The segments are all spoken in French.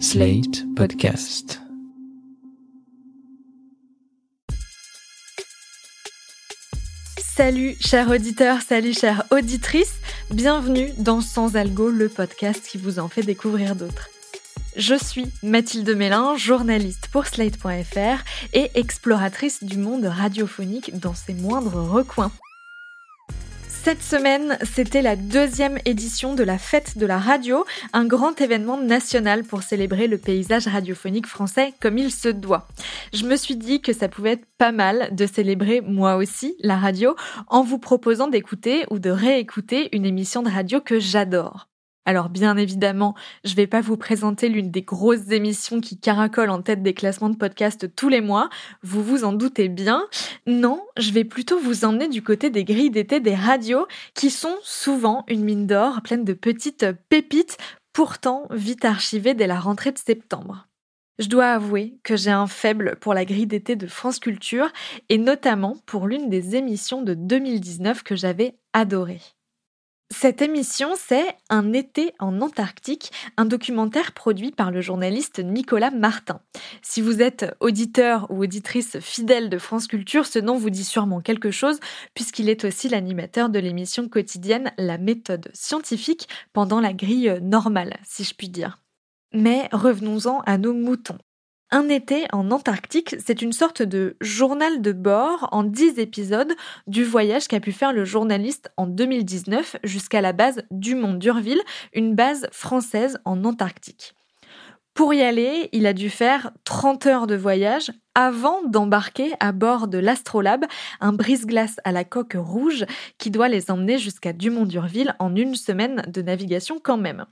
Slate Podcast. Salut chers auditeurs, salut chères auditrices, bienvenue dans Sans Algo, le podcast qui vous en fait découvrir d'autres. Je suis Mathilde Mélin, journaliste pour Slate.fr et exploratrice du monde radiophonique dans ses moindres recoins. Cette semaine, c'était la deuxième édition de la Fête de la radio, un grand événement national pour célébrer le paysage radiophonique français comme il se doit. Je me suis dit que ça pouvait être pas mal de célébrer moi aussi la radio en vous proposant d'écouter ou de réécouter une émission de radio que j'adore. Alors bien évidemment, je vais pas vous présenter l'une des grosses émissions qui caracole en tête des classements de podcast tous les mois, vous vous en doutez bien. Non, je vais plutôt vous emmener du côté des grilles d'été des radios qui sont souvent une mine d'or pleine de petites pépites pourtant vite archivées dès la rentrée de septembre. Je dois avouer que j'ai un faible pour la grille d'été de France Culture et notamment pour l'une des émissions de 2019 que j'avais adorée. Cette émission, c'est Un été en Antarctique, un documentaire produit par le journaliste Nicolas Martin. Si vous êtes auditeur ou auditrice fidèle de France Culture, ce nom vous dit sûrement quelque chose, puisqu'il est aussi l'animateur de l'émission quotidienne La méthode scientifique pendant la grille normale, si je puis dire. Mais revenons-en à nos moutons. Un été en Antarctique, c'est une sorte de journal de bord en 10 épisodes du voyage qu'a pu faire le journaliste en 2019 jusqu'à la base Dumont d'Urville, une base française en Antarctique. Pour y aller, il a dû faire 30 heures de voyage avant d'embarquer à bord de l'Astrolabe, un brise-glace à la coque rouge qui doit les emmener jusqu'à Dumont d'Urville en une semaine de navigation quand même.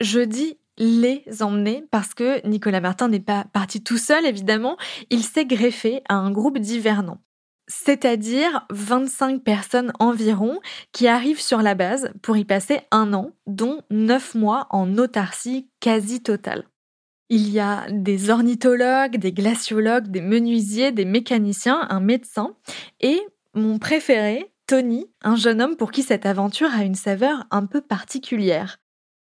Je dis les emmener parce que Nicolas Martin n'est pas parti tout seul, évidemment. Il s'est greffé à un groupe d'hivernants. C'est-à-dire 25 personnes environ qui arrivent sur la base pour y passer un an, dont 9 mois en autarcie quasi totale. Il y a des ornithologues, des glaciologues, des menuisiers, des mécaniciens, un médecin et mon préféré, Tony, un jeune homme pour qui cette aventure a une saveur un peu particulière.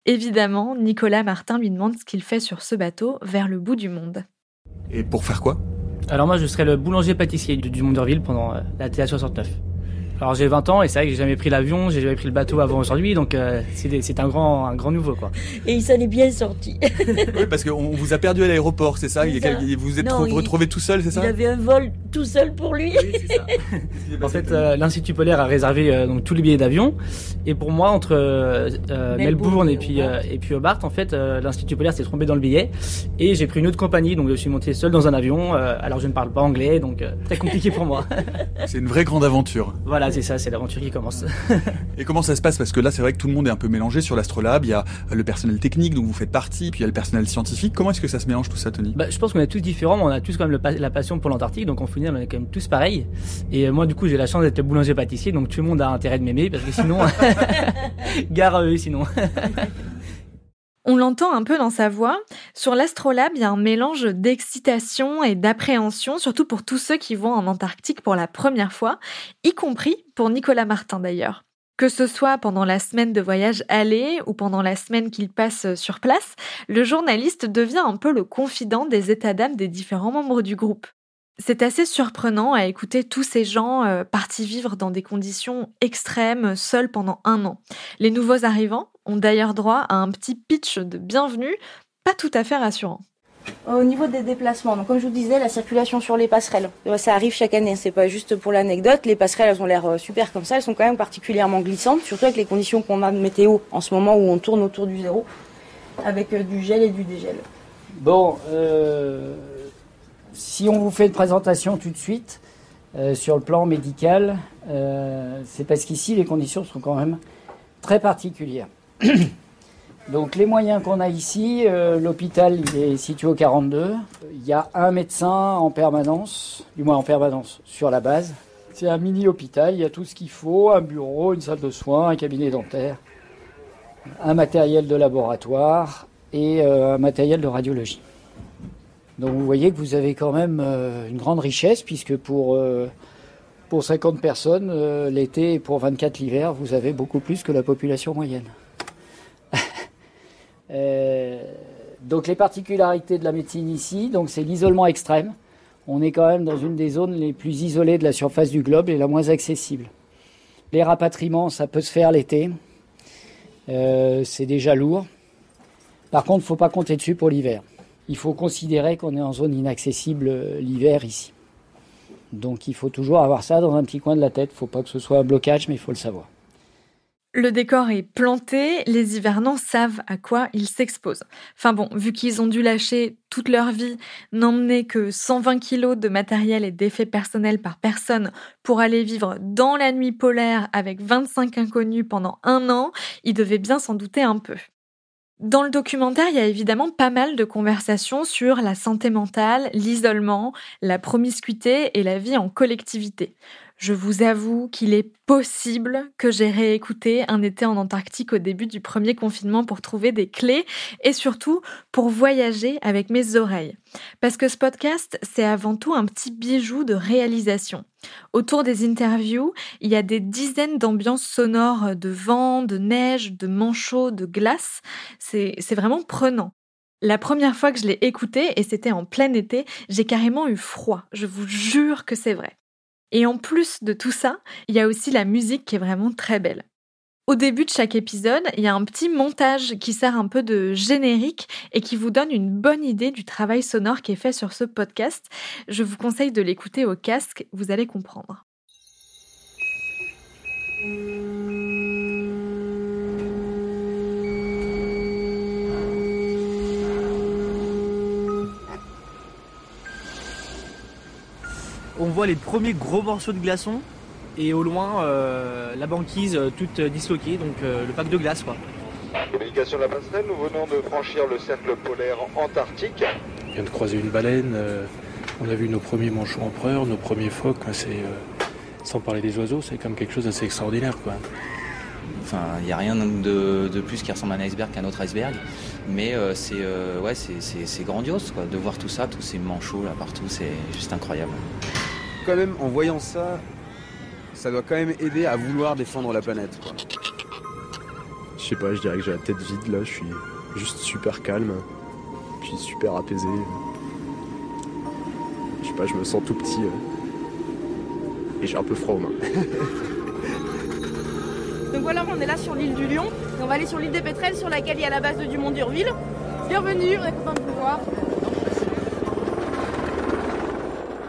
Évidemment, Nicolas Martin lui demande ce qu'il fait sur ce bateau vers le bout du monde. Et pour faire quoi? Alors moi, je serai le boulanger-pâtissier du Dumont d'Urville pendant euh, la TA 69. Alors j'ai 20 ans et c'est vrai que j'ai jamais pris l'avion, j'ai jamais pris le bateau avant aujourd'hui, donc euh, c'est un grand, un grand nouveau quoi. Et il s'en est bien sorti. oui, parce qu'on vous a perdu à l'aéroport, c'est ça, ça. Vous êtes retrouvé tout seul, c'est ça? Il avait un vol tout seul pour lui. Oui, c'est ça. en fait, euh, l'Institut polaire a réservé euh, donc tous les billets d'avion, et pour moi entre euh, Melbourne, et puis et puis Hobart, en fait, l'Institut polaire s'est trompé dans le billet, et j'ai pris une autre compagnie, donc je suis monté seul dans un avion. alors je ne parle pas anglais, donc très compliqué pour moi. c'est une vraie grande aventure. Voilà c'est ça, c'est l'aventure qui commence. et comment ça se passe? Parce que là, c'est vrai que tout le monde est un peu mélangé sur l'Astrolabe. Il y a le personnel technique dont vous faites partie, puis il y a le personnel scientifique. Comment est-ce que ça se mélange tout ça, Tony? Bah, Je pense qu'on est tous différents, mais on a tous quand même la passion pour l'Antarctique, donc on finit, on est quand même tous pareils. Et euh, moi, du coup, j'ai la chance d'être boulanger-pâtissier, donc tout le monde a intérêt de m'aimer, parce que sinon, gare à eux, sinon. On l'entend un peu dans sa voix. Sur l'Astrolabe, il y a un mélange d'excitation et d'appréhension, surtout pour tous ceux qui vont en Antarctique pour la première fois, y compris pour Nicolas Martin d'ailleurs. Que ce soit pendant la semaine de voyage aller ou pendant la semaine qu'il passe sur place, le journaliste devient un peu le confident des états d'âme des différents membres du groupe. C'est assez surprenant à écouter tous ces gens euh, partis vivre dans des conditions extrêmes, seuls pendant un an. Les nouveaux arrivants ont d'ailleurs droit à un petit pitch de bienvenue, pas tout à fait rassurant. Au niveau des déplacements, donc comme je vous disais, la circulation sur les passerelles, euh, ça arrive chaque année, c'est pas juste pour l'anecdote. Les passerelles, elles ont l'air euh, super comme ça, elles sont quand même particulièrement glissantes, surtout avec les conditions qu'on a de météo en ce moment où on tourne autour du zéro, avec du gel et du dégel. Bon, euh, si on vous fait une présentation tout de suite euh, sur le plan médical, euh, c'est parce qu'ici les conditions sont quand même très particulières. Donc les moyens qu'on a ici, euh, l'hôpital est situé au 42. Il y a un médecin en permanence, du moins en permanence sur la base. C'est un mini hôpital, il y a tout ce qu'il faut, un bureau, une salle de soins, un cabinet dentaire, un matériel de laboratoire et un matériel de radiologie. Donc vous voyez que vous avez quand même euh, une grande richesse puisque pour, euh, pour 50 personnes euh, l'été et pour 24 l'hiver, vous avez beaucoup plus que la population moyenne. Donc les particularités de la médecine ici, donc c'est l'isolement extrême. On est quand même dans une des zones les plus isolées de la surface du globe et la moins accessible. Les rapatriements, ça peut se faire l'été. C'est déjà lourd. Par contre, il ne faut pas compter dessus pour l'hiver. Il faut considérer qu'on est en zone inaccessible euh, l'hiver ici. Donc il faut toujours avoir ça dans un petit coin de la tête. Il ne faut pas que ce soit un blocage, mais il faut le savoir. Le décor est planté, les hivernants savent à quoi ils s'exposent. Enfin bon, vu qu'ils ont dû lâcher toute leur vie, n'emmener que 120 kilos de matériel et d'effets personnels par personne pour aller vivre dans la nuit polaire avec 25 inconnus pendant un an, ils devaient bien s'en douter un peu. Dans le documentaire, il y a évidemment pas mal de conversations sur la santé mentale, l'isolement, la promiscuité et la vie en collectivité. Je vous avoue qu'il est possible que j'ai réécouté un été en Antarctique au début du premier confinement pour trouver des clés et surtout pour voyager avec mes oreilles. Parce que ce podcast, c'est avant tout un petit bijou de réalisation. Autour des interviews, il y a des dizaines d'ambiances sonores de vent, de neige, de manchots, de glace. C'est vraiment prenant. La première fois que je l'ai écouté, et c'était en plein été, j'ai carrément eu froid. Je vous jure que c'est vrai. Et en plus de tout ça, il y a aussi la musique qui est vraiment très belle. Au début de chaque épisode, il y a un petit montage qui sert un peu de générique et qui vous donne une bonne idée du travail sonore qui est fait sur ce podcast. Je vous conseille de l'écouter au casque, vous allez comprendre. On voit les premiers gros morceaux de glaçons et au loin euh, la banquise euh, toute disloquée, donc euh, le pack de glace quoi. Communication de la passerelle, nous venons de franchir le cercle polaire antarctique. On vient de croiser une baleine, on a vu nos premiers manchots empereurs, nos premiers phoques, c'est, sans parler des oiseaux, c'est comme quelque chose d'assez extraordinaire quoi. Enfin, il n'y a rien de, plus qui ressemble à un iceberg qu'un autre iceberg. Mais c'est ouais, c'est grandiose quoi, de voir tout ça, tous ces manchots là partout, c'est juste incroyable quand même, en voyant ça, ça doit quand même aider à vouloir défendre la planète. Je sais pas, je dirais que j'ai la tête vide là, je suis juste super calme, puis super apaisé. Je sais pas, je me sens tout petit euh, et j'ai un peu froid aux mains. Donc voilà, on est là sur l'île du Lion. On va aller sur l'île des Pétrels sur laquelle il y a la base de Dumont d'Urville. Bienvenue, on est content de vous voir.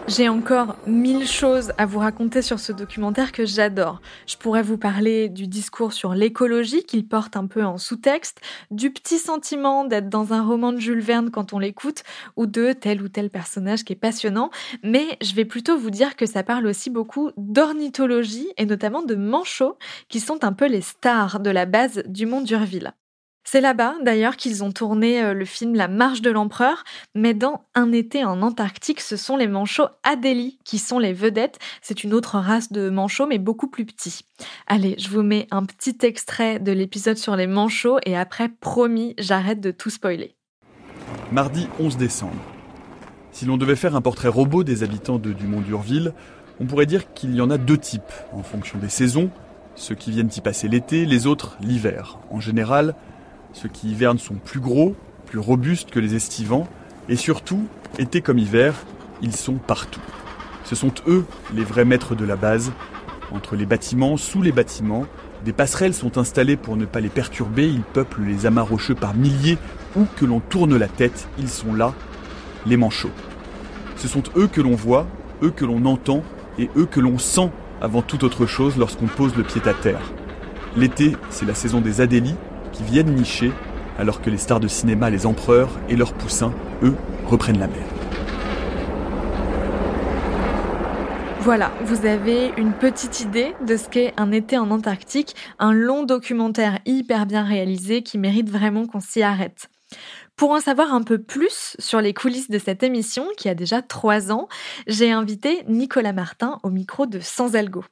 J'ai encore mille choses à vous raconter sur ce documentaire que j'adore. Je pourrais vous parler du discours sur l'écologie qu'il porte un peu en sous-texte, du petit sentiment d'être dans un roman de Jules Verne quand on l'écoute, ou de tel ou tel personnage qui est passionnant, mais je vais plutôt vous dire que ça parle aussi beaucoup d'ornithologie et notamment de manchots, qui sont un peu les stars de la base du Mont d'Urville. C'est là-bas, d'ailleurs, qu'ils ont tourné euh, le film La Marche de l'Empereur, mais dans Un été en Antarctique, ce sont les manchots Adélie qui sont les vedettes. C'est une autre race de manchots, mais beaucoup plus petits. Allez, je vous mets un petit extrait de l'épisode sur les manchots et après, promis, j'arrête de tout spoiler. Mardi 11 décembre. Si l'on devait faire un portrait robot des habitants de Dumont d'Urville, on pourrait dire qu'il y en a deux types, en fonction des saisons, ceux qui viennent y passer l'été, les autres l'hiver. En général, ceux qui hivernent sont plus gros, plus robustes que les estivants, et surtout, été comme hiver, ils sont partout. Ce sont eux les vrais maîtres de la base. Entre les bâtiments, sous les bâtiments, des passerelles sont installées pour ne pas les perturber, ils peuplent les amas rocheux par milliers, où que l'on tourne la tête, ils sont là, les manchots. Ce sont eux que l'on voit, eux que l'on entend, et eux que l'on sent avant toute autre chose lorsqu'on pose le pied à terre. L'été, c'est la saison des adélies, qui viennent nicher, alors que les stars de cinéma, les empereurs et leurs poussins, eux, reprennent la mer. Voilà, vous avez une petite idée de ce qu'est un été en Antarctique, un long documentaire hyper bien réalisé qui mérite vraiment qu'on s'y arrête. Pour en savoir un peu plus sur les coulisses de cette émission, qui a déjà trois ans, j'ai invité Nicolas Martin au micro de Sans Algo.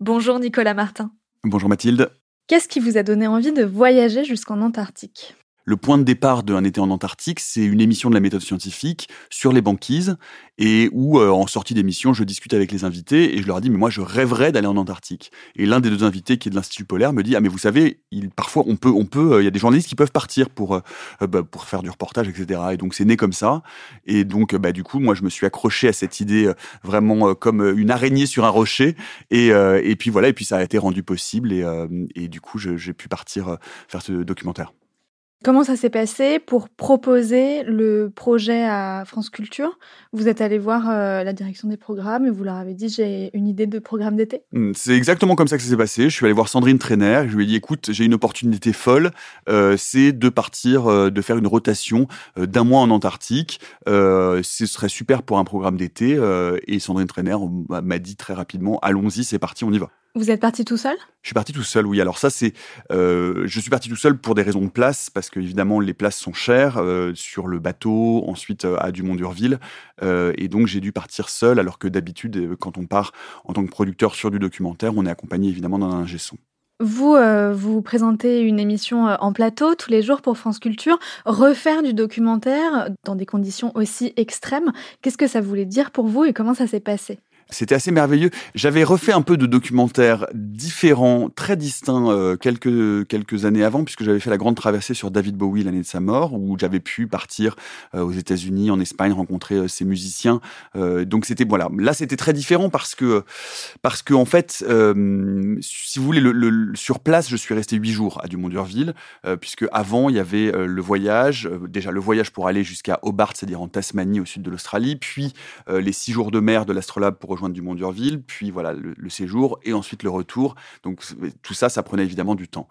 Bonjour Nicolas Martin. Bonjour Mathilde. Qu'est-ce qui vous a donné envie de voyager jusqu'en Antarctique? Le point de départ d'un été en Antarctique, c'est une émission de la méthode scientifique sur les banquises et où, euh, en sortie d'émission, je discute avec les invités et je leur dis, mais moi, je rêverais d'aller en Antarctique. Et l'un des deux invités, qui est de l'Institut polaire, me dit, ah, mais vous savez, il, parfois, on peut, on peut, euh, il y a des journalistes qui peuvent partir pour, euh, bah, pour faire du reportage, etc. Et donc, c'est né comme ça. Et donc, bah, du coup, moi, je me suis accroché à cette idée vraiment comme une araignée sur un rocher. Et, et puis voilà, et puis ça a été rendu possible. Et, et du coup, j'ai pu partir faire ce documentaire. Comment ça s'est passé pour proposer le projet à France Culture? Vous êtes allé voir euh, la direction des programmes et vous leur avez dit j'ai une idée de programme d'été mmh, C'est exactement comme ça que ça s'est passé. Je suis allé voir Sandrine Trainer. Je lui ai dit écoute, j'ai une opportunité folle. Euh, c'est de partir, euh, de faire une rotation d'un mois en Antarctique. ce serait super pour un programme d'été. et Sandrine Trainer m'a dit très rapidement allons-y, c'est parti, on y va. Vous êtes parti tout seul? Je suis parti tout seul, oui. Alors ça, c'est, euh, je suis parti tout seul pour des raisons de place, parce que évidemment les places sont chères euh, sur le bateau, ensuite euh, à Dumont-d'Urville, et donc j'ai dû partir seul, alors que d'habitude, quand on part en tant que producteur sur du documentaire, on est accompagné évidemment d'un ingé son. Vous, vous présentez une émission en plateau tous les jours pour France Culture. Refaire du documentaire dans des conditions aussi extrêmes, qu'est-ce que ça voulait dire pour vous et comment ça s'est passé? C'était assez merveilleux. J'avais refait un peu de documentaires différents, très distincts, euh, quelques, quelques années avant, puisque j'avais fait la grande traversée sur David Bowie l'année de sa mort, où j'avais pu partir euh, aux États-Unis, en Espagne, rencontrer euh, ces musiciens. donc c'était voilà, là c'était très différent parce que parce que en fait, si vous voulez, le, sur place, je suis resté huit jours à Dumont-d'Urville, puisque avant il y avait le voyage, déjà le voyage pour aller jusqu'à Hobart, c'est-à-dire en Tasmanie, au sud de l'Australie, puis les six jours de mer de l'Astrolabe pour rejoindre du Mont-d'Urville, puis voilà le, séjour et ensuite le retour. Donc tout ça, ça prenait évidemment du temps.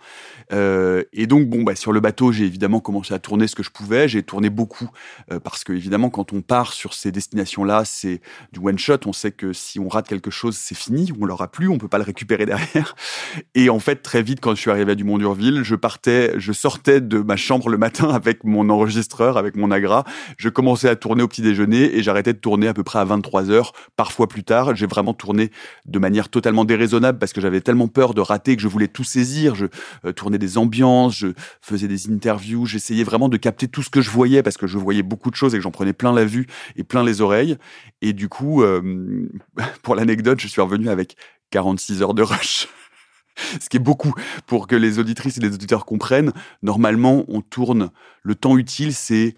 Euh, et donc bon, bah, sur le bateau, j'ai évidemment commencé à tourner ce que je pouvais. J'ai tourné beaucoup euh, parce que évidemment, quand on part sur ces destinations-là, c'est du one shot. On sait que si on rate quelque chose, c'est fini, on l'aura plus, on peut pas le récupérer derrière. Et en fait, très vite, quand je suis arrivé à du Mont-d'Urville, je partais, je sortais de ma chambre le matin avec mon enregistreur, avec mon agra. Je commençais à tourner au petit déjeuner et j'arrêtais de tourner à peu près à 23 heures, parfois plus tard j'ai vraiment tourné de manière totalement déraisonnable parce que j'avais tellement peur de rater que je voulais tout saisir. Je euh, tournais des ambiances, je faisais des interviews, j'essayais vraiment de capter tout ce que je voyais parce que je voyais beaucoup de choses et que j'en prenais plein la vue et plein les oreilles. Et du coup, euh, pour l'anecdote, je suis revenu avec 46 heures de rush. Ce qui est beaucoup pour que les auditrices et les auditeurs comprennent. Normalement, on tourne, le temps utile, c'est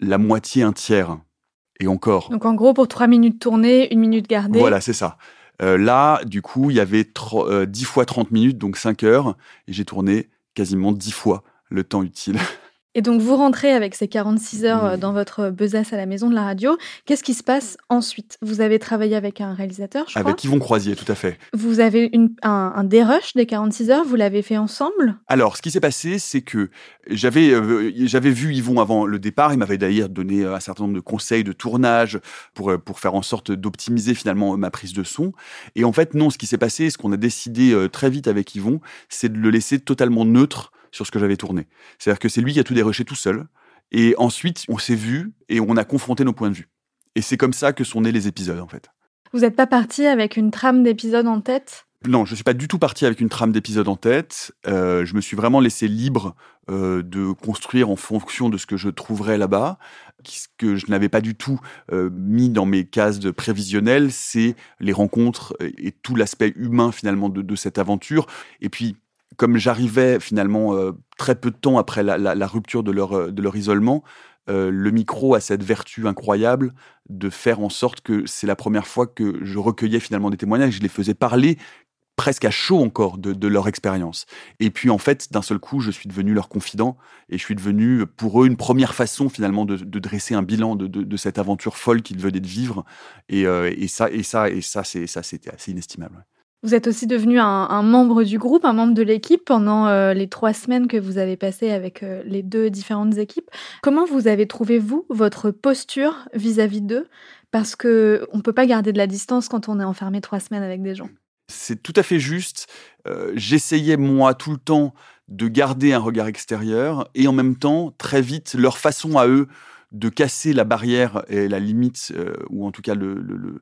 la moitié, un tiers et encore. Donc en gros, pour 3 minutes tournées, une minute gardée. Voilà, c'est ça. Euh, là, du coup, il y avait 10 euh, fois 30 minutes, donc 5 heures, et j'ai tourné quasiment 10 fois le temps utile. Et donc vous rentrez avec ces 46 heures euh, dans votre besace à la maison de la radio. Qu'est-ce qui se passe ensuite? Vous avez travaillé avec un réalisateur, je crois Avec Yvon Croisier, tout à fait. Vous avez une, un, un dérush des 46 heures, vous l'avez fait ensemble? Alors, ce qui s'est passé, c'est que j'avais euh, j'avais vu Yvon avant le départ. Il m'avait d'ailleurs donné euh, un certain nombre de conseils de tournage pour, pour faire en sorte d'optimiser finalement ma prise de son. Et en fait, non, ce qui s'est passé, ce qu'on a décidé très vite avec Yvon, c'est de le laisser totalement neutre sur ce que j'avais tourné. C'est-à-dire que c'est lui qui a tout dérushé tout seul. Et ensuite, on s'est vu et on a confronté nos points de vue. Et c'est comme ça que sont nés les épisodes, en fait. Vous n'êtes pas parti avec une trame d'épisodes en tête? Non, je ne suis pas du tout parti avec une trame d'épisodes en tête. Euh, je me suis vraiment laissé libre euh, de construire en fonction de ce que je trouverais là-bas. Ce que je n'avais pas du tout euh, mis dans mes cases de prévisionnel, c'est les rencontres et, tout l'aspect humain finalement de, de, cette aventure. Et puis comme j'arrivais finalement euh, très peu de temps après la, rupture de leur, euh, isolement, euh, le micro a cette vertu incroyable de faire en sorte que c'est la première fois que je recueillais finalement des témoignages, je les faisais parler presque à chaud encore de, leur expérience. Et puis en fait, d'un seul coup, je suis devenu leur confident et je suis devenu pour eux une première façon finalement de, dresser un bilan de, cette aventure folle qu'ils venaient de vivre. Et, et ça, et ça, et ça, c'est ça, c'était assez inestimable. Vous êtes aussi devenu un, membre du groupe, un membre de l'équipe pendant euh, les trois semaines que vous avez passées avec euh, les deux différentes équipes. Comment vous avez trouvé, vous, votre posture vis-à-vis d'eux? Parce que on ne peut pas garder de la distance quand on est enfermé trois semaines avec des gens. C'est tout à fait juste. Euh, j'essayais, moi, tout le temps de garder un regard extérieur et en même temps, très vite, leur façon à eux de casser la barrière et la limite, ou en tout cas le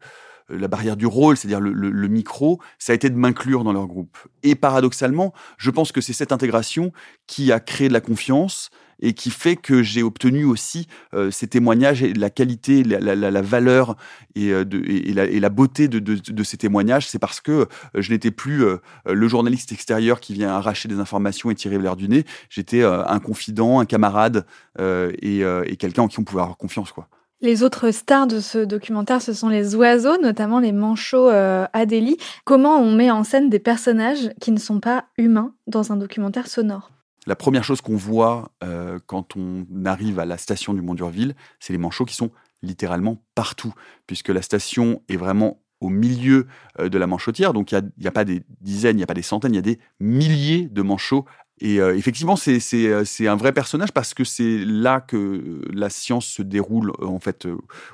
la barrière du rôle, c'est-à-dire le, micro, ça a été de m'inclure dans leur groupe. Et paradoxalement, je pense que c'est cette intégration qui a créé de la confiance et qui fait que j'ai obtenu aussi ces témoignages et la qualité, la, la, valeur et, de, et, la, et, la, beauté de, de, de ces témoignages. C'est parce que je n'étais plus le journaliste extérieur qui vient arracher des informations et tirer l'air du nez. J'étais un confident, un camarade et, et quelqu'un en qui on pouvait avoir confiance, quoi. Les autres stars de ce documentaire, ce sont les oiseaux, notamment les manchots euh, Adélie. Comment on met en scène des personnages qui ne sont pas humains dans un documentaire sonore? La première chose qu'on voit euh, quand on arrive à la station du Mont d'Urville, c'est les manchots qui sont littéralement partout, puisque la station est vraiment au milieu euh, de la manchotière. Donc il n'y a, pas des dizaines, il n'y a pas des centaines, il y a des milliers de manchots et euh, effectivement, euh, c'est un vrai personnage parce que c'est là que la science se déroule, euh, en fait,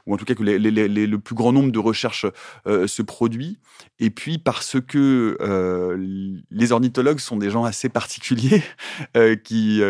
ou en tout cas que le plus grand nombre de recherches se produit. Et puis parce que les ornithologues sont des gens assez particuliers qui,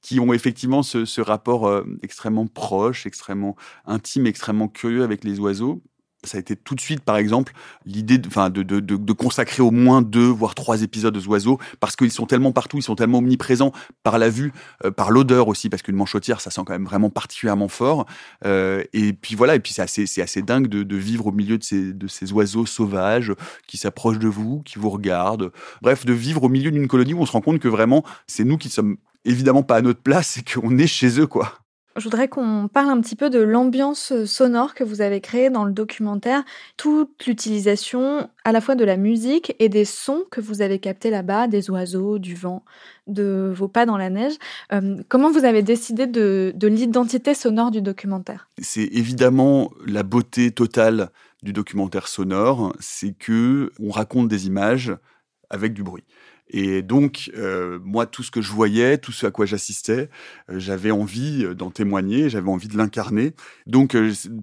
qui ont effectivement ce, ce rapport extrêmement proche, extrêmement intime, extrêmement curieux avec les oiseaux ça a été tout de suite, par exemple, l'idée de, de, de, de, consacrer au moins deux, voire trois épisodes aux oiseaux, parce qu'ils sont tellement partout, ils sont tellement omniprésents par la vue, euh, par l'odeur aussi, parce qu'une manchotière, ça sent quand même vraiment particulièrement fort. Euh, et puis voilà, et puis c'est assez, c'est assez dingue de, de, vivre au milieu de ces, de ces oiseaux sauvages qui s'approchent de vous, qui vous regardent. Bref, de vivre au milieu d'une colonie où on se rend compte que vraiment, c'est nous qui sommes évidemment pas à notre place et qu'on est chez eux, quoi. Je voudrais qu'on parle un petit peu de l'ambiance sonore que vous avez créée dans le documentaire, toute l'utilisation à la fois de la musique et des sons que vous avez captés là-bas, des oiseaux, du vent, de vos pas dans la neige. Euh, comment vous avez décidé de, de l'identité sonore du documentaire? C'est évidemment la beauté totale du documentaire sonore, c'est que on raconte des images avec du bruit. Et donc, euh, moi, tout ce que je voyais, tout ce à quoi j'assistais, euh, j'avais envie euh, d'en témoigner, j'avais envie de l'incarner. Donc,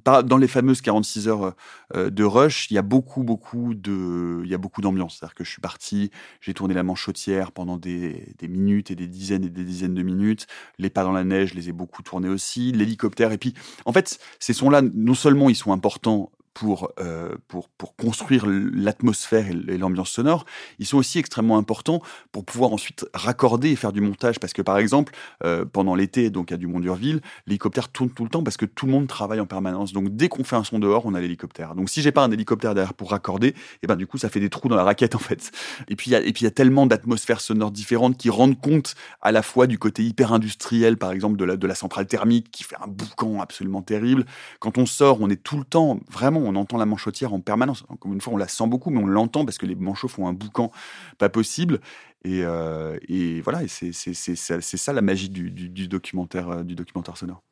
dans les fameuses 46 heures de rush, il y a beaucoup, beaucoup de, il y a beaucoup d'ambiance. C'est-à-dire que je suis parti, j'ai tourné la manchotière pendant des, des, minutes et des dizaines et des dizaines de minutes. Les pas dans la neige, je les ai beaucoup tournés aussi. L'hélicoptère. Et puis, en fait, ces sons-là, non seulement ils sont importants pour, euh, pour, pour construire l'atmosphère et l'ambiance sonore, ils sont aussi extrêmement importants pour pouvoir ensuite raccorder et faire du montage. Parce que par exemple, euh, pendant l'été, donc à Dumont d'Urville, l'hélicoptère tourne tout le temps parce que tout le monde travaille en permanence. Donc dès qu'on fait un son dehors, on a l'hélicoptère. Donc si j'ai pas un hélicoptère derrière pour raccorder, et eh ben du coup ça fait des trous dans la raquette en fait. Et puis et puis il y a tellement d'atmosphères sonores différentes qui rendent compte à la fois du côté hyper industriel, par exemple de la de la centrale thermique qui fait un boucan absolument terrible. Quand on sort, on est tout le temps vraiment on entend la manchotière en permanence. Encore une fois, on la sent beaucoup, mais on l'entend parce que les manchots font un boucan pas possible. Et, euh, voilà, et c'est ça la magie du, documentaire, euh, du documentaire sonore.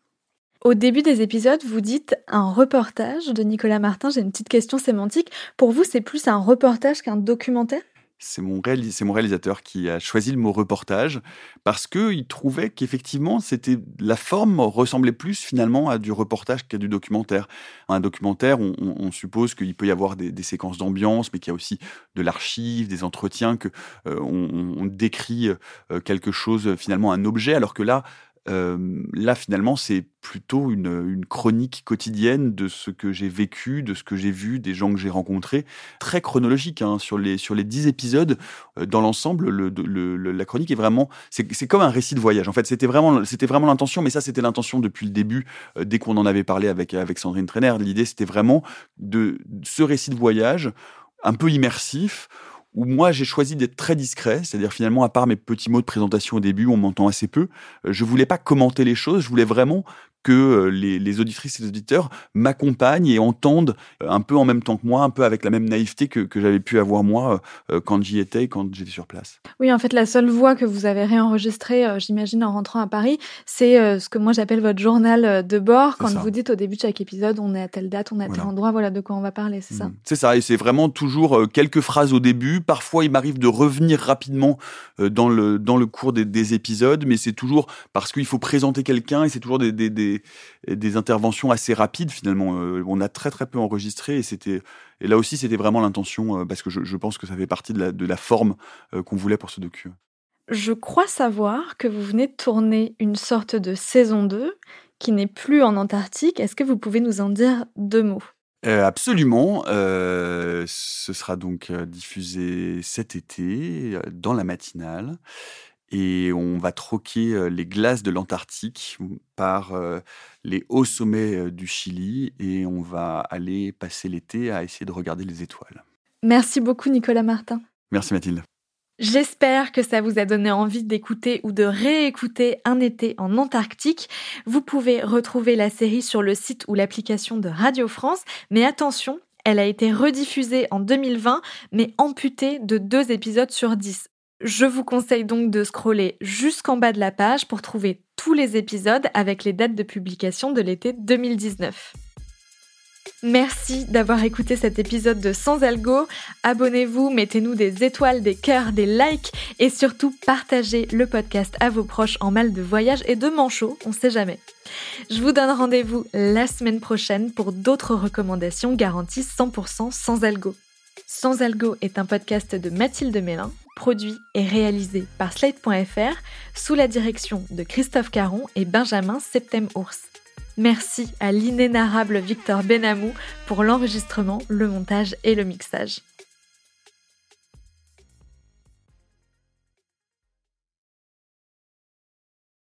Au début des épisodes, vous dites un reportage de Nicolas Martin. J'ai une petite question sémantique. Pour vous, c'est plus un reportage qu'un documentaire? C'est mon, réalisateur qui a choisi le mot reportage parce qu'il trouvait qu'effectivement, c'était la forme ressemblait plus finalement à du reportage qu'à du documentaire. Un documentaire, on, suppose qu'il peut y avoir des, séquences d'ambiance, mais qu'il y a aussi de l'archive, des entretiens, que euh, on, décrit euh, quelque chose finalement un objet, alors que là, euh, là, finalement, c'est plutôt une, chronique quotidienne de ce que j'ai vécu, de ce que j'ai vu, des gens que j'ai rencontrés. Très chronologique hein, sur les sur les dix épisodes. Euh, dans l'ensemble, le, la chronique est vraiment c'est comme un récit de voyage. En fait, c'était vraiment c'était vraiment l'intention, mais ça c'était l'intention depuis le début. Euh, dès qu'on en avait parlé avec avec Sandrine Trainer, l'idée c'était vraiment de ce récit de voyage un peu immersif où moi j'ai choisi d'être très discret, c'est-à-dire finalement à part mes petits mots de présentation au début, on m'entend assez peu. Euh, je voulais pas commenter les choses, je voulais vraiment que euh, les, auditrices et les auditeurs m'accompagnent et entendent euh, un peu en même temps que moi, un peu avec la même naïveté que, j'avais pu avoir moi euh, quand j'y étais et quand j'étais sur place. Oui, en fait, la seule voix que vous avez réenregistrée, j'imagine, en rentrant à Paris, c'est ce que moi j'appelle votre journal de bord. Quand vous dites au début de chaque épisode, on est à telle date, on est à tel endroit, voilà de quoi on va parler, c'est ça? Mmh. C'est ça, et c'est vraiment toujours quelques phrases au début. Parfois, il m'arrive de revenir rapidement dans le, dans le cours des, épisodes, mais c'est toujours parce qu'il faut présenter quelqu'un et c'est toujours des des, interventions assez rapides finalement. Euh, on a très très peu enregistré et c'était et là aussi c'était vraiment l'intention euh, parce que je, pense que ça fait partie de la, de la forme euh, qu'on voulait pour ce docu. Je crois savoir que vous venez de tourner une sorte de saison 2 qui n'est plus en Antarctique. Est-ce que vous pouvez nous en dire deux mots? Absolument. ce sera donc diffusé cet été dans la matinale. Et on va troquer les glaces de l'Antarctique par les hauts sommets du Chili et on va aller passer l'été à essayer de regarder les étoiles. Merci beaucoup Nicolas Martin. Merci Mathilde. J'espère que ça vous a donné envie d'écouter ou de réécouter Un été en Antarctique. Vous pouvez retrouver la série sur le site ou l'application de Radio France, mais attention, elle a été rediffusée en 2020, mais amputée de deux épisodes sur dix. Je vous conseille donc de scroller jusqu'en bas de la page pour trouver tous les épisodes avec les dates de publication de l'été 2019. Merci d'avoir écouté cet épisode de Sans Algo. Abonnez-vous, mettez-nous des étoiles, des cœurs, des likes et surtout partagez le podcast à vos proches en mal de voyage et de manchot, on sait jamais. Je vous donne rendez-vous la semaine prochaine pour d'autres recommandations garanties 100% sans algo. Sans Algo est un podcast de Mathilde Mélin, produit et réalisé par Slate.fr sous la direction de Christophe Caron et Benjamin Septem-Ours. Merci à l'inénarrable Victor Benamou pour l'enregistrement, le montage et le mixage.